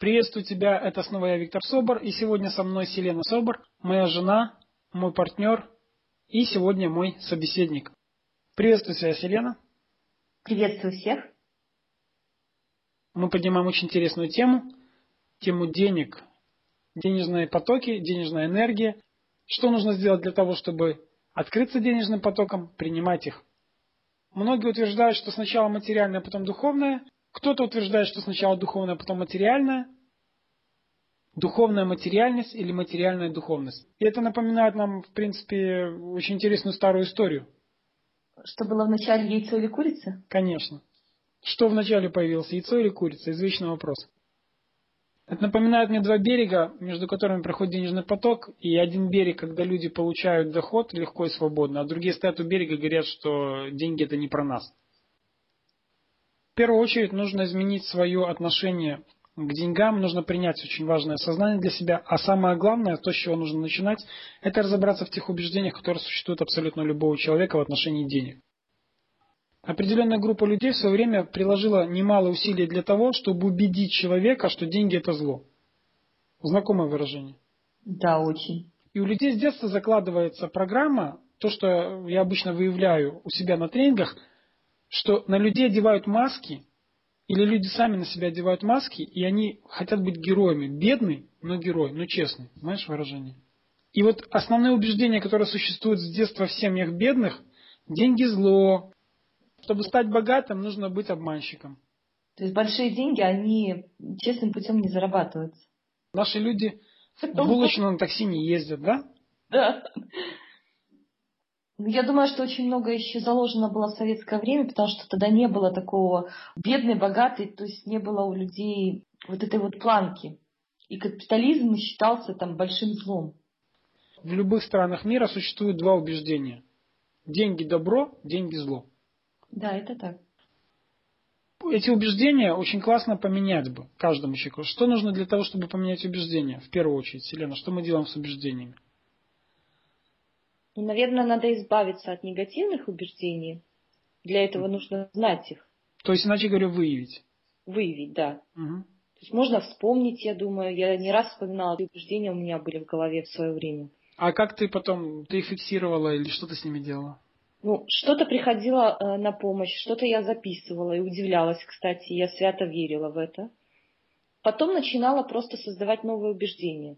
Приветствую тебя, это снова я, Виктор Собор, и сегодня со мной Селена Собор, моя жена, мой партнер и сегодня мой собеседник. Приветствую тебя, Селена. Приветствую всех. Мы поднимаем очень интересную тему, тему денег, денежные потоки, денежная энергия. Что нужно сделать для того, чтобы открыться денежным потоком, принимать их? Многие утверждают, что сначала материальное, а потом духовное – кто-то утверждает, что сначала духовное, а потом материальное. Духовная материальность или материальная духовность. И это напоминает нам, в принципе, очень интересную старую историю. Что было в начале яйцо или курица? Конечно. Что вначале появилось, яйцо или курица? Извечный вопрос. Это напоминает мне два берега, между которыми проходит денежный поток, и один берег, когда люди получают доход легко и свободно, а другие стоят у берега и говорят, что деньги это не про нас первую очередь нужно изменить свое отношение к деньгам, нужно принять очень важное сознание для себя. А самое главное, то, с чего нужно начинать, это разобраться в тех убеждениях, которые существуют абсолютно любого человека в отношении денег. Определенная группа людей в свое время приложила немало усилий для того, чтобы убедить человека, что деньги это зло. Знакомое выражение? Да, очень. И у людей с детства закладывается программа, то, что я обычно выявляю у себя на тренингах – что на людей одевают маски, или люди сами на себя одевают маски, и они хотят быть героями. Бедный, но герой, но честный. Знаешь выражение? И вот основные убеждения, которые существуют с детства в семьях бедных, деньги зло. Чтобы стать богатым, нужно быть обманщиком. То есть большие деньги, они честным путем не зарабатываются. Наши люди в булочном такси не ездят, да? Да. Я думаю, что очень много еще заложено было в советское время, потому что тогда не было такого бедный, богатый, то есть не было у людей вот этой вот планки. И капитализм считался там большим злом. В любых странах мира существует два убеждения. Деньги добро, деньги зло. Да, это так. Эти убеждения очень классно поменять бы каждому человеку. Что нужно для того, чтобы поменять убеждения? В первую очередь, Селена, что мы делаем с убеждениями? Ну, наверное, надо избавиться от негативных убеждений. Для этого нужно знать их. То есть, иначе говоря, выявить. Выявить, да. Угу. То есть можно вспомнить, я думаю. Я не раз вспоминала, эти убеждения у меня были в голове в свое время. А как ты потом, ты их фиксировала или что ты с ними делала? Ну, что-то приходило э, на помощь, что-то я записывала и удивлялась, кстати, я свято верила в это. Потом начинала просто создавать новые убеждения.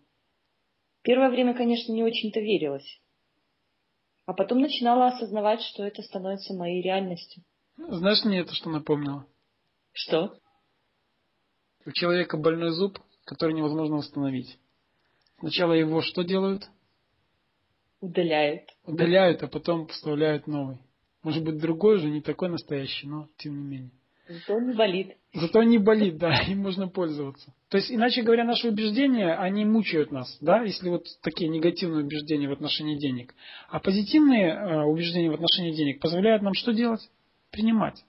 Первое время, конечно, не очень-то верилось. А потом начинала осознавать, что это становится моей реальностью. Знаешь, мне это что напомнило? Что? У человека больной зуб, который невозможно восстановить. Сначала его что делают? Удаляют. Удаляют, а потом вставляют новый. Может быть, другой же, не такой настоящий, но тем не менее. Зато не болит. Зато не болит, да, им можно пользоваться. То есть, иначе говоря, наши убеждения, они мучают нас, да, если вот такие негативные убеждения в отношении денег. А позитивные э, убеждения в отношении денег позволяют нам что делать? Принимать.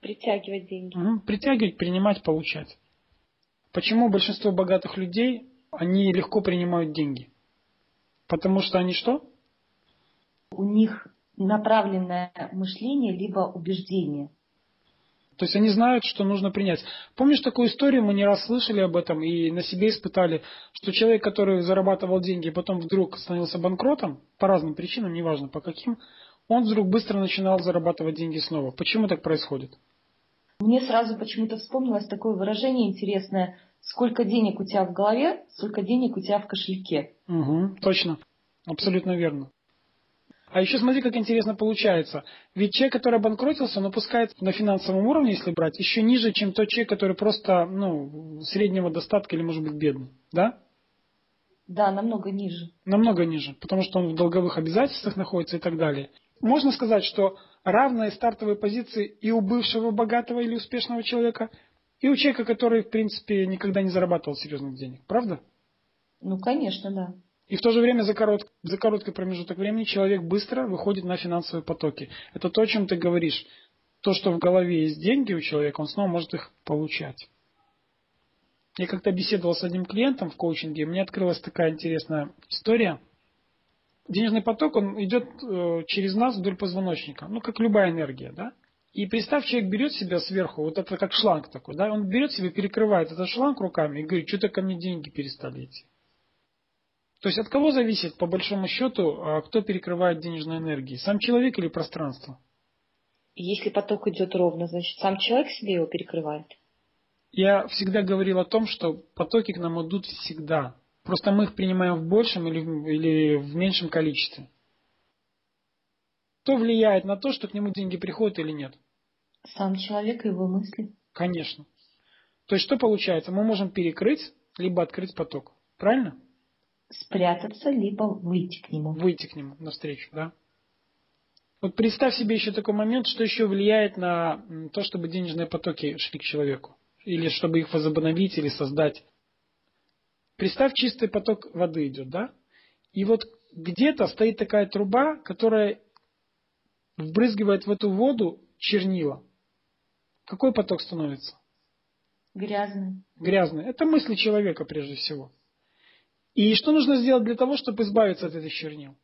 Притягивать деньги. Угу, притягивать, принимать, получать. Почему большинство богатых людей, они легко принимают деньги? Потому что они что? У них направленное мышление либо убеждение – то есть они знают, что нужно принять. Помнишь такую историю, мы не раз слышали об этом и на себе испытали, что человек, который зарабатывал деньги, потом вдруг становился банкротом, по разным причинам, неважно по каким, он вдруг быстро начинал зарабатывать деньги снова. Почему так происходит? Мне сразу почему-то вспомнилось такое выражение интересное. Сколько денег у тебя в голове, столько денег у тебя в кошельке. Угу, точно. Абсолютно верно. А еще смотри, как интересно получается. Ведь человек, который обанкротился, он опускается на финансовом уровне, если брать, еще ниже, чем тот человек, который просто ну, среднего достатка или, может быть, бедный. Да? Да, намного ниже. Намного ниже, потому что он в долговых обязательствах находится и так далее. Можно сказать, что равные стартовые позиции и у бывшего богатого или успешного человека, и у человека, который, в принципе, никогда не зарабатывал серьезных денег. Правда? Ну, конечно, да. И в то же время за, корот, за короткий промежуток времени человек быстро выходит на финансовые потоки. Это то, о чем ты говоришь. То, что в голове есть деньги у человека, он снова может их получать. Я как-то беседовал с одним клиентом в коучинге, мне открылась такая интересная история. Денежный поток, он идет э, через нас вдоль позвоночника, ну, как любая энергия, да? И представь, человек берет себя сверху, вот это как шланг такой, да, он берет себя, перекрывает этот шланг руками и говорит, что-то ко мне деньги перестали идти. То есть от кого зависит, по большому счету, а, кто перекрывает денежной энергии? Сам человек или пространство? Если поток идет ровно, значит, сам человек себе его перекрывает? Я всегда говорил о том, что потоки к нам идут всегда. Просто мы их принимаем в большем или, или в меньшем количестве. Кто влияет на то, что к нему деньги приходят или нет? Сам человек и его мысли. Конечно. То есть что получается? Мы можем перекрыть, либо открыть поток. Правильно? Спрятаться, либо выйти к нему. Выйти к нему навстречу, да. Вот представь себе еще такой момент, что еще влияет на то, чтобы денежные потоки шли к человеку. Или чтобы их возобновить или создать. Представь, чистый поток воды идет, да? И вот где-то стоит такая труба, которая вбрызгивает в эту воду чернила. Какой поток становится? Грязный. Грязный. Это мысли человека прежде всего. И что нужно сделать для того, чтобы избавиться от этих чернил?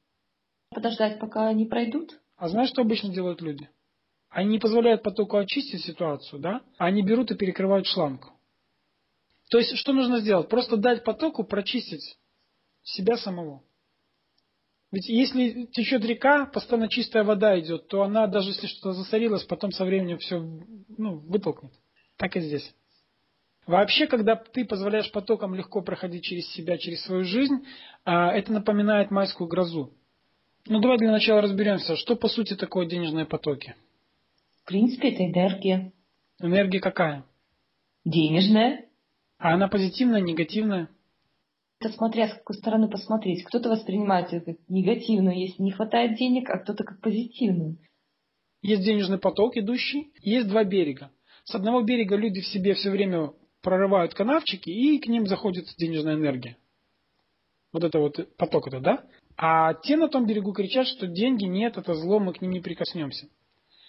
Подождать, пока они пройдут? А знаешь, что обычно делают люди? Они не позволяют потоку очистить ситуацию, да? Они берут и перекрывают шланг. То есть, что нужно сделать? Просто дать потоку прочистить себя самого. Ведь если течет река, постоянно чистая вода идет, то она, даже если что-то засорилось, потом со временем все ну, вытолкнет. Так и здесь. Вообще, когда ты позволяешь потокам легко проходить через себя, через свою жизнь, а, это напоминает майскую грозу. Ну, давай для начала разберемся, что по сути такое денежные потоки. В принципе, это энергия. Энергия какая? Денежная. А она позитивная, негативная? Это смотря с какой стороны посмотреть. Кто-то воспринимает ее как негативную, если не хватает денег, а кто-то как позитивную. Есть денежный поток идущий, есть два берега. С одного берега люди в себе все время прорывают канавчики, и к ним заходит денежная энергия. Вот это вот поток это, да? А те на том берегу кричат, что деньги нет, это зло, мы к ним не прикоснемся.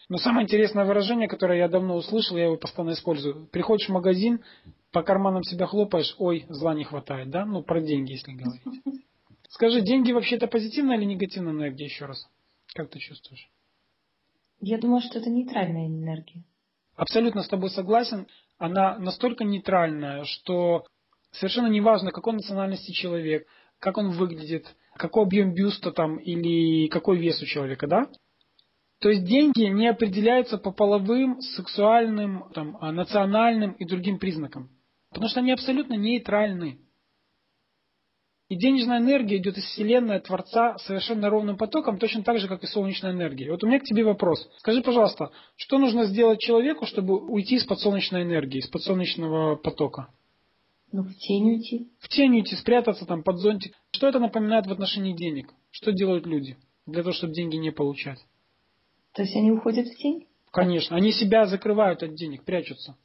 Но самое интересное выражение, которое я давно услышал, я его постоянно использую. Приходишь в магазин, по карманам себя хлопаешь, ой, зла не хватает, да? Ну, про деньги, если говорить. Скажи, деньги вообще это позитивная или негативная энергия еще раз? Как ты чувствуешь? Я думаю, что это нейтральная энергия. Абсолютно с тобой согласен. Она настолько нейтральная, что совершенно неважно, какой национальности человек, как он выглядит, какой объем бюста там или какой вес у человека, да? То есть деньги не определяются по половым, сексуальным, там, а, национальным и другим признакам. Потому что они абсолютно нейтральны. И денежная энергия идет из Вселенной, Творца совершенно ровным потоком, точно так же, как и солнечная энергия. Вот у меня к тебе вопрос. Скажи, пожалуйста, что нужно сделать человеку, чтобы уйти из-под солнечной энергии, из-под солнечного потока? Ну, в тень уйти. В тень уйти, спрятаться там под зонтик. Что это напоминает в отношении денег? Что делают люди для того, чтобы деньги не получать? То есть они уходят в тень? Конечно. Они себя закрывают от денег, прячутся.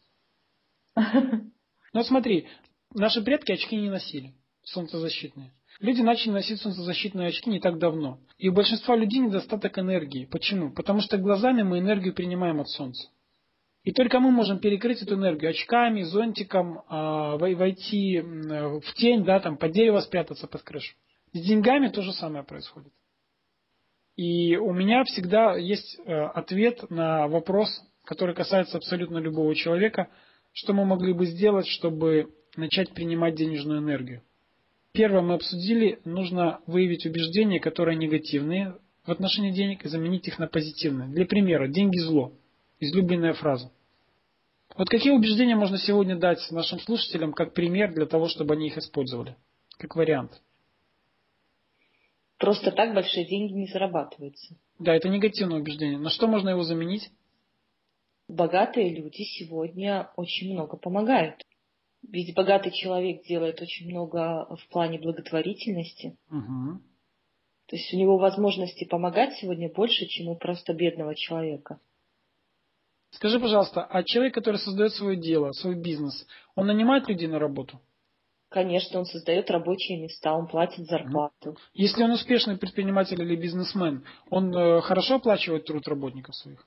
Но смотри, наши предки очки не носили, солнцезащитные. Люди начали носить солнцезащитные очки не так давно. И у большинства людей недостаток энергии. Почему? Потому что глазами мы энергию принимаем от солнца. И только мы можем перекрыть эту энергию очками, зонтиком, а, войти в тень, да, там, под дерево спрятаться под крышу. С деньгами то же самое происходит. И у меня всегда есть э, ответ на вопрос, который касается абсолютно любого человека, что мы могли бы сделать, чтобы начать принимать денежную энергию. Первое мы обсудили, нужно выявить убеждения, которые негативные в отношении денег и заменить их на позитивные. Для примера, деньги зло. Излюбленная фраза. Вот какие убеждения можно сегодня дать нашим слушателям как пример для того, чтобы они их использовали? Как вариант. Просто так большие деньги не зарабатываются. Да, это негативное убеждение. На что можно его заменить? Богатые люди сегодня очень много помогают. Ведь богатый человек делает очень много в плане благотворительности. Угу. То есть у него возможности помогать сегодня больше, чем у просто бедного человека. Скажи, пожалуйста, а человек, который создает свое дело, свой бизнес, он нанимает людей на работу? Конечно, он создает рабочие места, он платит зарплату. Если он успешный предприниматель или бизнесмен, он э, хорошо оплачивает труд работников своих?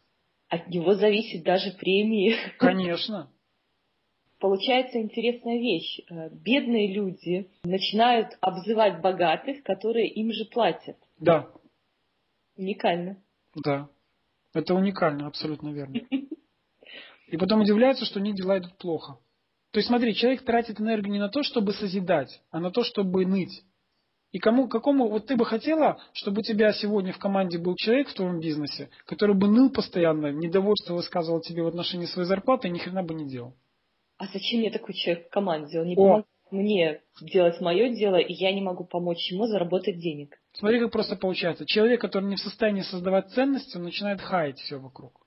От него зависит даже премии. Конечно. Получается интересная вещь. Э, бедные люди начинают обзывать богатых, которые им же платят. Да. Уникально. Да. Это уникально, абсолютно верно. И потом удивляются, что у них дела идут плохо. То есть смотри, человек тратит энергию не на то, чтобы созидать, а на то, чтобы ныть. И кому, какому, вот ты бы хотела, чтобы у тебя сегодня в команде был человек в твоем бизнесе, который бы ныл постоянно, недовольство высказывал тебе в отношении своей зарплаты и ни хрена бы не делал. А зачем мне такой человек в команде? Он не помогает мне делать мое дело, и я не могу помочь ему заработать денег. Смотри, как просто получается. Человек, который не в состоянии создавать ценности, он начинает хаять все вокруг.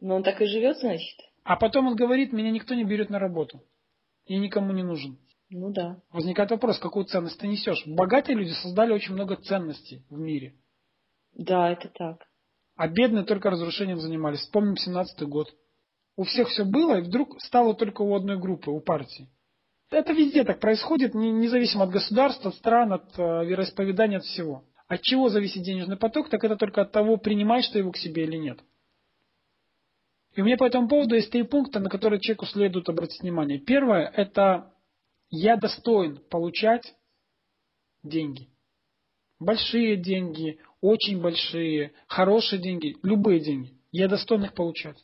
Но он так и живет, значит? А потом он говорит, меня никто не берет на работу. И никому не нужен. Ну да. Возникает вопрос, какую ценность ты несешь. Богатые люди создали очень много ценностей в мире. Да, это так. А бедные только разрушением занимались. Вспомним 17-й год. У всех все было, и вдруг стало только у одной группы, у партии. Это везде так происходит, независимо от государства, от стран, от э, вероисповедания, от всего. От чего зависит денежный поток, так это только от того, принимаешь ты его к себе или нет. И у меня по этому поводу есть три пункта, на которые человеку следует обратить внимание. Первое – это я достоин получать деньги. Большие деньги, очень большие, хорошие деньги, любые деньги. Я достоин их получать.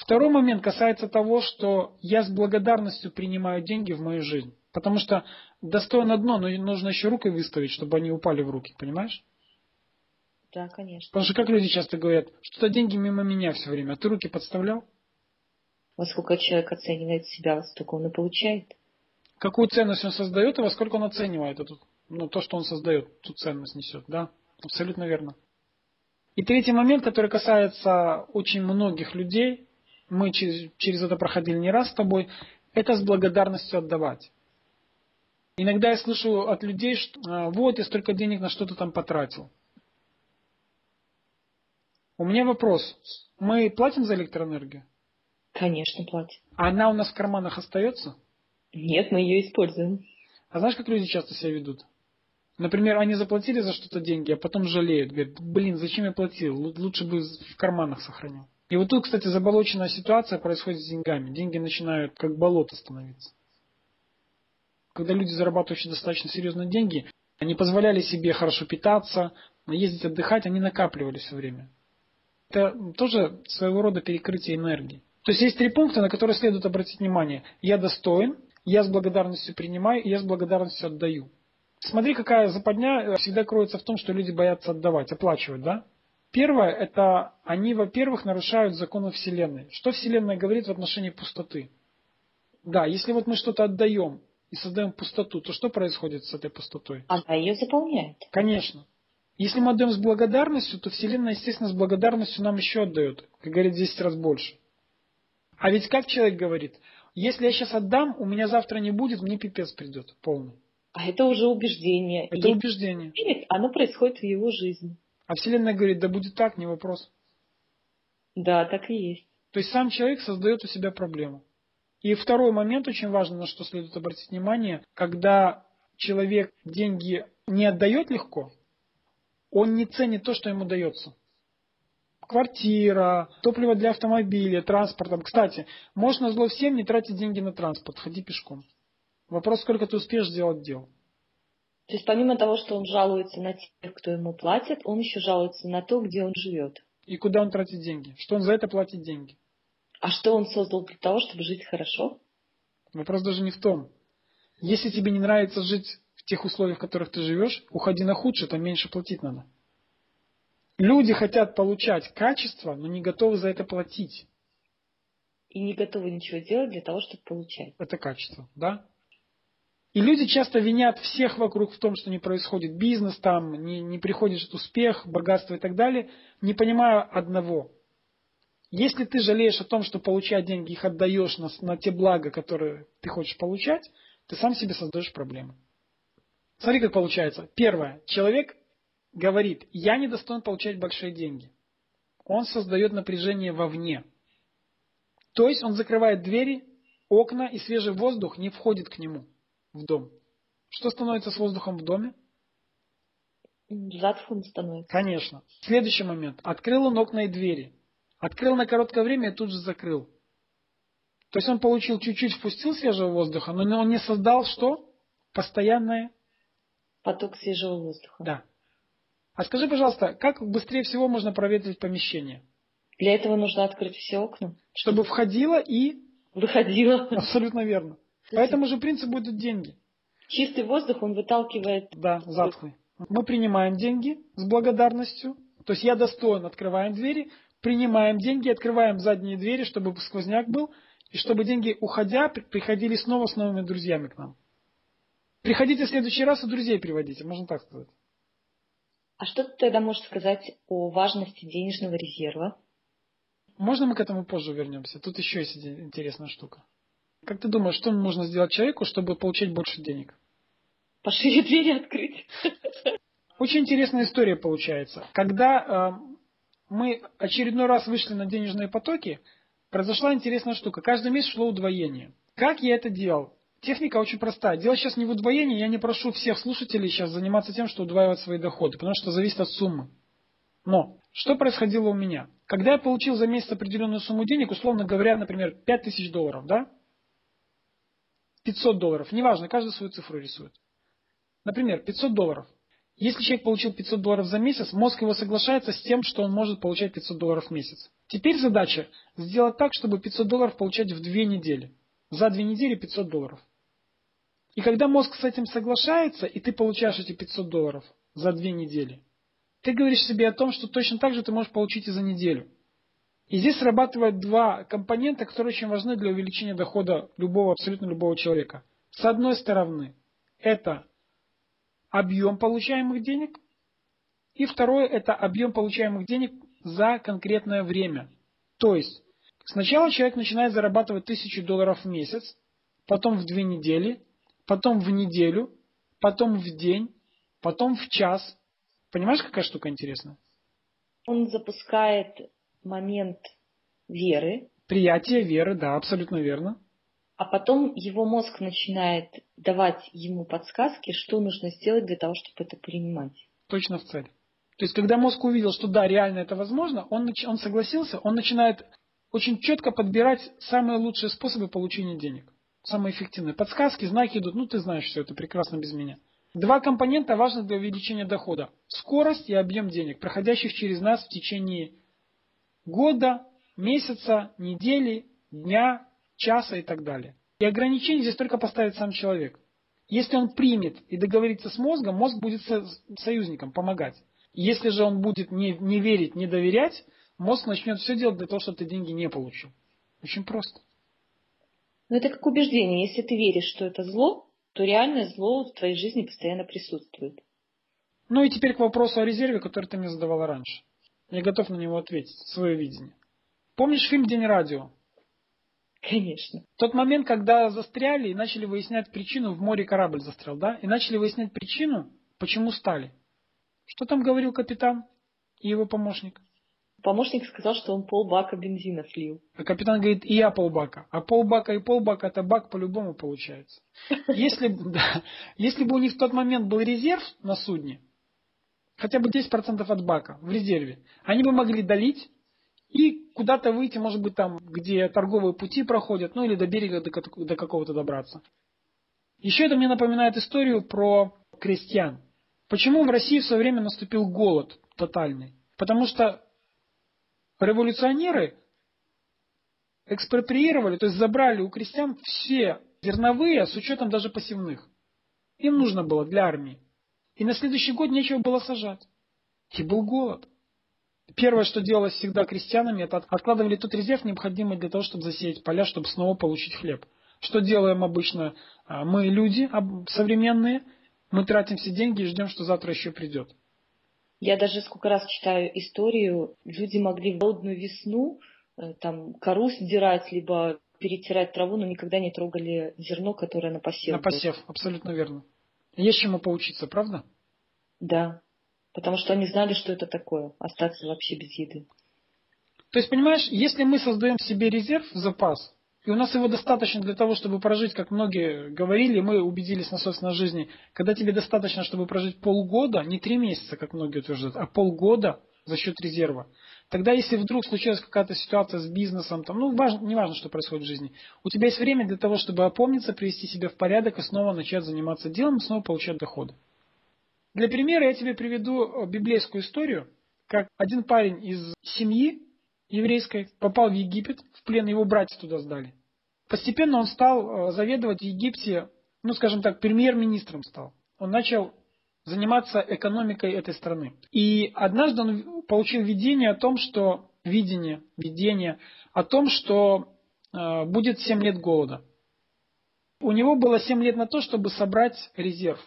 Второй момент касается того, что я с благодарностью принимаю деньги в мою жизнь. Потому что достоин одно, но нужно еще рукой выставить, чтобы они упали в руки, понимаешь? Да, конечно. Потому что как люди часто говорят, что-то деньги мимо меня все время, а ты руки подставлял? Во сколько человек оценивает себя, во столько он и получает. Какую ценность он создает и во сколько он оценивает эту, ну, то, что он создает, ту ценность несет, да? Абсолютно верно. И третий момент, который касается очень многих людей, мы через, через это проходили не раз с тобой, это с благодарностью отдавать. Иногда я слышу от людей, что «А, вот я столько денег на что-то там потратил. У меня вопрос. Мы платим за электроэнергию? Конечно, платим. А она у нас в карманах остается? Нет, мы ее используем. А знаешь, как люди часто себя ведут? Например, они заплатили за что-то деньги, а потом жалеют. Говорят, блин, зачем я платил? Лучше бы в карманах сохранил. И вот тут, кстати, заболоченная ситуация происходит с деньгами. Деньги начинают как болото становиться. Когда люди зарабатывают очень достаточно серьезные деньги, они позволяли себе хорошо питаться, ездить отдыхать, они накапливали все время. Это тоже своего рода перекрытие энергии. То есть есть три пункта, на которые следует обратить внимание. Я достоин, я с благодарностью принимаю, и я с благодарностью отдаю. Смотри, какая западня всегда кроется в том, что люди боятся отдавать, оплачивать, да? Первое, это они, во-первых, нарушают законы Вселенной. Что Вселенная говорит в отношении пустоты? Да, если вот мы что-то отдаем и создаем пустоту, то что происходит с этой пустотой? Она ее заполняет. Конечно. Если мы отдаем с благодарностью, то Вселенная, естественно, с благодарностью нам еще отдает, как говорит, 10 раз больше. А ведь как человек говорит, если я сейчас отдам, у меня завтра не будет, мне пипец придет полный. А это уже убеждение. Это Если убеждение. Оно происходит в его жизни. А Вселенная говорит, да будет так, не вопрос. Да, так и есть. То есть сам человек создает у себя проблему. И второй момент очень важный, на что следует обратить внимание, когда человек деньги не отдает легко, он не ценит то, что ему дается. Квартира, топливо для автомобиля, транспортом. Кстати, можно зло всем не тратить деньги на транспорт, ходи пешком. Вопрос, сколько ты успеешь сделать дел. То есть помимо того, что он жалуется на тех, кто ему платит, он еще жалуется на то, где он живет. И куда он тратит деньги? Что он за это платит деньги? А что он создал для того, чтобы жить хорошо? Вопрос даже не в том. Если тебе не нравится жить тех условиях, в которых ты живешь, уходи на худшее, там меньше платить надо. Люди хотят получать качество, но не готовы за это платить. И не готовы ничего делать для того, чтобы получать. Это качество, да? И люди часто винят всех вокруг в том, что не происходит бизнес, там не, не приходит успех, богатство и так далее, не понимая одного. Если ты жалеешь о том, что получать деньги, их отдаешь на, на те блага, которые ты хочешь получать, ты сам себе создаешь проблемы. Смотри, как получается. Первое. Человек говорит, я не достоин получать большие деньги. Он создает напряжение вовне. То есть он закрывает двери, окна, и свежий воздух не входит к нему в дом. Что становится с воздухом в доме? Затхлым становится. Конечно. Следующий момент. Открыл он окна и двери. Открыл на короткое время и тут же закрыл. То есть он получил чуть-чуть, впустил свежего воздуха, но он не создал что? Постоянное Поток свежего воздуха. Да. А скажи, пожалуйста, как быстрее всего можно проветрить помещение? Для этого нужно открыть все окна. Чтобы входило и... Выходило. Абсолютно верно. По этому же принципу идут деньги. Чистый воздух, он выталкивает... Да, затхлый. Мы принимаем деньги с благодарностью. То есть я достоин, открываем двери, принимаем деньги, открываем задние двери, чтобы сквозняк был, и чтобы деньги, уходя, приходили снова с новыми друзьями к нам. Приходите в следующий раз и друзей приводите, можно так сказать. А что ты тогда можешь сказать о важности денежного резерва? Можно мы к этому позже вернемся? Тут еще есть интересная штука. Как ты думаешь, что нужно сделать человеку, чтобы получать больше денег? Пошире двери открыть. Очень интересная история получается. Когда э, мы очередной раз вышли на денежные потоки, произошла интересная штука. Каждый месяц шло удвоение. Как я это делал? Техника очень простая. Дело сейчас не в удвоении. Я не прошу всех слушателей сейчас заниматься тем, что удваивать свои доходы, потому что зависит от суммы. Но что происходило у меня? Когда я получил за месяц определенную сумму денег, условно говоря, например, 5000 долларов, да? 500 долларов, неважно, каждый свою цифру рисует. Например, 500 долларов. Если человек получил 500 долларов за месяц, мозг его соглашается с тем, что он может получать 500 долларов в месяц. Теперь задача сделать так, чтобы 500 долларов получать в две недели. За две недели 500 долларов. И когда мозг с этим соглашается, и ты получаешь эти 500 долларов за две недели, ты говоришь себе о том, что точно так же ты можешь получить и за неделю. И здесь срабатывают два компонента, которые очень важны для увеличения дохода любого, абсолютно любого человека. С одной стороны, это объем получаемых денег, и второе это объем получаемых денег за конкретное время. То есть, сначала человек начинает зарабатывать тысячу долларов в месяц, потом в две недели, потом в неделю, потом в день, потом в час. Понимаешь, какая штука интересная? Он запускает момент веры. Приятие веры, да, абсолютно верно. А потом его мозг начинает давать ему подсказки, что нужно сделать для того, чтобы это принимать. Точно в цель. То есть, когда мозг увидел, что да, реально это возможно, он, он согласился, он начинает очень четко подбирать самые лучшие способы получения денег. Самые эффективные. Подсказки, знаки идут. Ну, ты знаешь все это прекрасно без меня. Два компонента важны для увеличения дохода. Скорость и объем денег, проходящих через нас в течение года, месяца, недели, дня, часа и так далее. И ограничение здесь только поставит сам человек. Если он примет и договорится с мозгом, мозг будет союзником, помогать. Если же он будет не, не верить, не доверять, мозг начнет все делать для того, чтобы ты деньги не получил. Очень просто. Но это как убеждение. Если ты веришь, что это зло, то реальное зло в твоей жизни постоянно присутствует. Ну и теперь к вопросу о резерве, который ты мне задавала раньше. Я готов на него ответить, свое видение. Помнишь фильм «День радио»? Конечно. Тот момент, когда застряли и начали выяснять причину, в море корабль застрял, да? И начали выяснять причину, почему стали. Что там говорил капитан и его помощник? Помощник сказал, что он полбака бензина слил. А капитан говорит, и я полбака. А полбака и полбака это бак по-любому получается. Если, да, если бы у них в тот момент был резерв на судне, хотя бы 10% от бака в резерве, они бы могли долить и куда-то выйти, может быть, там, где торговые пути проходят, ну или до берега до, какого-то добраться. Еще это мне напоминает историю про крестьян. Почему в России в свое время наступил голод тотальный? Потому что революционеры экспроприировали, то есть забрали у крестьян все зерновые, с учетом даже посевных. Им нужно было для армии. И на следующий год нечего было сажать. И был голод. Первое, что делалось всегда крестьянами, это откладывали тот резерв, необходимый для того, чтобы засеять поля, чтобы снова получить хлеб. Что делаем обычно а, мы, люди современные? Мы тратим все деньги и ждем, что завтра еще придет. Я даже сколько раз читаю историю, люди могли в голодную весну э, там кору сдирать, либо перетирать траву, но никогда не трогали зерно, которое на посев. На посев, абсолютно верно. Есть чему поучиться, правда? Да. Потому что они знали, что это такое, остаться вообще без еды. То есть, понимаешь, если мы создаем себе резерв, запас, и у нас его достаточно для того, чтобы прожить, как многие говорили, мы убедились на собственной жизни, когда тебе достаточно, чтобы прожить полгода, не три месяца, как многие утверждают, а полгода за счет резерва, тогда если вдруг случилась какая-то ситуация с бизнесом, там, ну, важно, не важно, что происходит в жизни, у тебя есть время для того, чтобы опомниться, привести себя в порядок и снова начать заниматься делом, снова получать доходы. Для примера я тебе приведу э, библейскую историю, как один парень из семьи еврейской попал в Египет, в плен его братья туда сдали. Постепенно он стал э, заведовать в Египте, ну скажем так, премьер-министром стал. Он начал заниматься экономикой этой страны. И однажды он получил видение о том, что видение, видение о том, что э, будет 7 лет голода. У него было 7 лет на то, чтобы собрать резерв.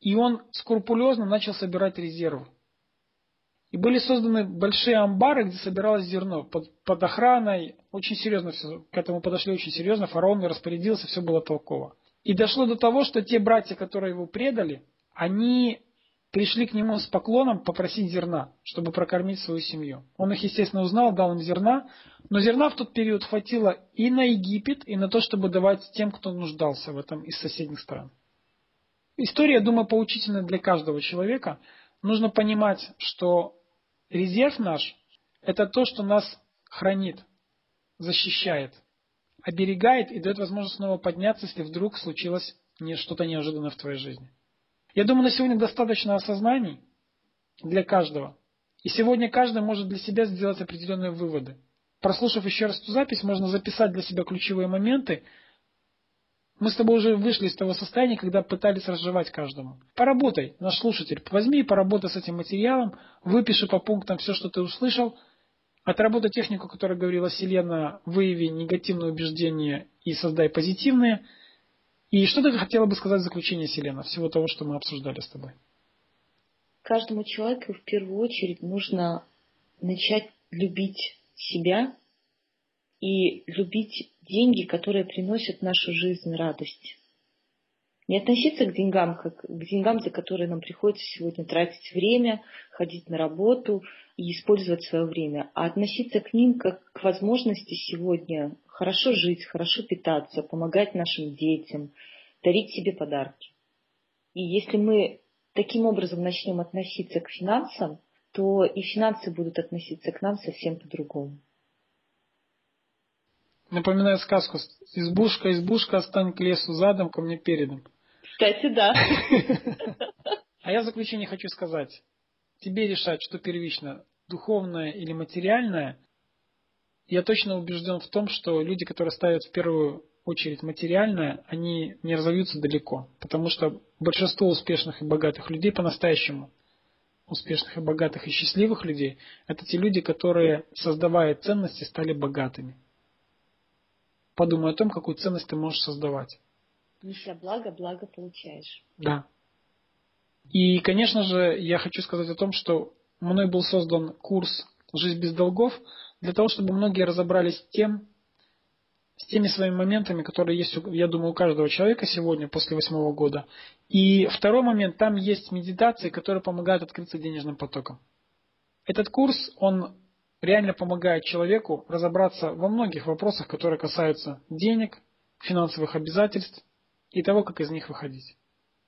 И он скрупулезно начал собирать резервы. И были созданы большие амбары, где собиралось зерно под, под охраной. Очень серьезно все, к этому подошли очень серьезно. Фараон распорядился, все было толково. И дошло до того, что те братья, которые его предали, они пришли к нему с поклоном попросить зерна, чтобы прокормить свою семью. Он их, естественно, узнал, дал им зерна, но зерна в тот период хватило и на Египет, и на то, чтобы давать тем, кто нуждался в этом из соседних стран. История, думаю, поучительна для каждого человека. Нужно понимать, что резерв наш – это то, что нас хранит, защищает, оберегает и дает возможность снова подняться, если вдруг случилось что-то неожиданное в твоей жизни. Я думаю, на сегодня достаточно осознаний для каждого. И сегодня каждый может для себя сделать определенные выводы. Прослушав еще раз эту запись, можно записать для себя ключевые моменты. Мы с тобой уже вышли из того состояния, когда пытались разжевать каждому. Поработай, наш слушатель, возьми и поработай с этим материалом, выпиши по пунктам все, что ты услышал, отработай технику, которая говорила Селена, выяви негативные убеждения и создай позитивные – и что ты хотела бы сказать в заключение, Селена, всего того, что мы обсуждали с тобой? Каждому человеку в первую очередь нужно начать любить себя и любить деньги, которые приносят в нашу жизнь радость. Не относиться к деньгам, как к деньгам, за которые нам приходится сегодня тратить время, ходить на работу и использовать свое время, а относиться к ним как к возможности сегодня хорошо жить, хорошо питаться, помогать нашим детям, дарить себе подарки. И если мы таким образом начнем относиться к финансам, то и финансы будут относиться к нам совсем по-другому. Напоминаю сказку. Избушка, избушка, стань к лесу задом, ко мне передом. Кстати, да. А я в заключение хочу сказать. Тебе решать, что первично, духовное или материальное. Я точно убежден в том, что люди, которые ставят в первую очередь материальное, они не разовьются далеко. Потому что большинство успешных и богатых людей по-настоящему, успешных и богатых и счастливых людей, это те люди, которые, создавая ценности, стали богатыми. Подумай о том, какую ценность ты можешь создавать. Неся благо, благо получаешь. Да. И, конечно же, я хочу сказать о том, что мной был создан курс «Жизнь без долгов» для того, чтобы многие разобрались с тем, с теми своими моментами, которые есть, я думаю, у каждого человека сегодня после восьмого года. И второй момент, там есть медитации, которые помогают открыться денежным потоком. Этот курс, он реально помогает человеку разобраться во многих вопросах, которые касаются денег, финансовых обязательств, и того, как из них выходить.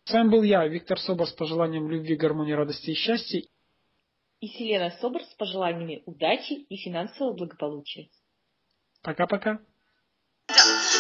С вами был я, Виктор Собор, с пожеланием любви, гармонии, радости и счастья. И Селена Собор с пожеланиями удачи и финансового благополучия. Пока-пока.